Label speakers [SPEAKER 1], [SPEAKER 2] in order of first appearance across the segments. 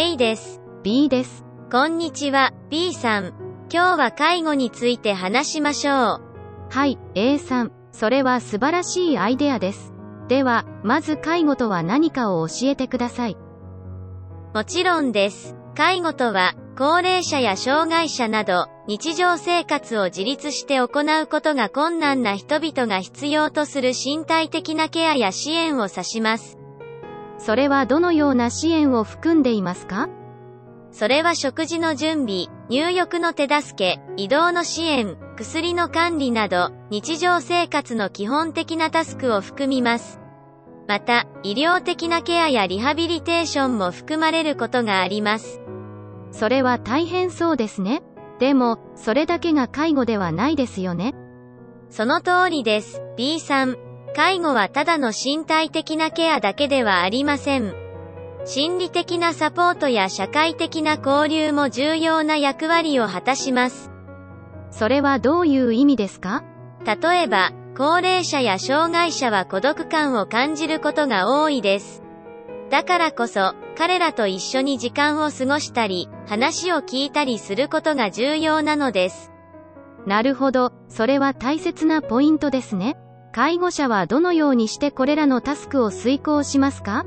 [SPEAKER 1] A です。
[SPEAKER 2] B です。
[SPEAKER 1] こんにちは、B さん。今日は介護について話しましょう。
[SPEAKER 2] はい、A さん。それは素晴らしいアイデアです。では、まず介護とは何かを教えてください。
[SPEAKER 1] もちろんです。介護とは、高齢者や障害者など、日常生活を自立して行うことが困難な人々が必要とする身体的なケアや支援を指します。
[SPEAKER 2] それはどのような支援を含んでいますか？
[SPEAKER 1] それは食事の準備、入浴の手助け、移動の支援、薬の管理など、日常生活の基本的なタスクを含みます。また、医療的なケアやリハビリテーションも含まれることがあります。
[SPEAKER 2] それは大変そうですね。でも、それだけが介護ではないですよね。
[SPEAKER 1] その通りです。B さん。介護はただの身体的なケアだけではありません。心理的なサポートや社会的な交流も重要な役割を果たします。
[SPEAKER 2] それはどういう意味ですか？
[SPEAKER 1] 例えば、高齢者や障害者は孤独感を感じることが多いです。だからこそ、彼らと一緒に時間を過ごしたり、話を聞いたりすることが重要なのです。
[SPEAKER 2] なるほど、それは大切なポイントですね。介護者はどのようにしてこれらのタスクを遂行しますか？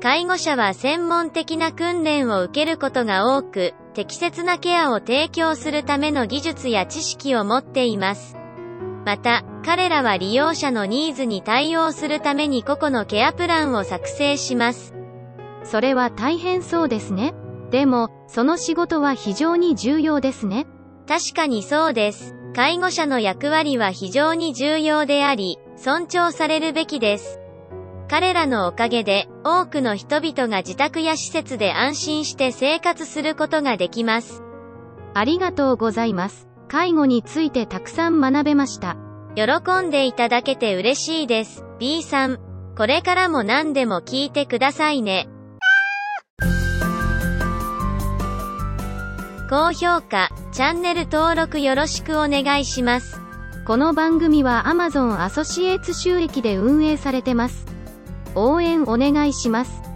[SPEAKER 1] 介護者は専門的な訓練を受けることが多く、適切なケアを提供するための技術や知識を持っています。また、彼らは利用者のニーズに対応するために個々のケアプランを作成します。
[SPEAKER 2] それは大変そうですね。でも、その仕事は非常に重要ですね。
[SPEAKER 1] 確かにそうです。介護者の役割は非常に重要であり、尊重されるべきです。彼らのおかげで、多くの人々が自宅や施設で安心して生活することができます。
[SPEAKER 2] ありがとうございます。介護についてたくさん学べました。
[SPEAKER 1] 喜んでいただけて嬉しいです。B さん。これからも何でも聞いてくださいね。高評価、チャンネル登録よろしくお願いします。
[SPEAKER 2] この番組は Amazon アソシエーツ収益で運営されてます。応援お願いします。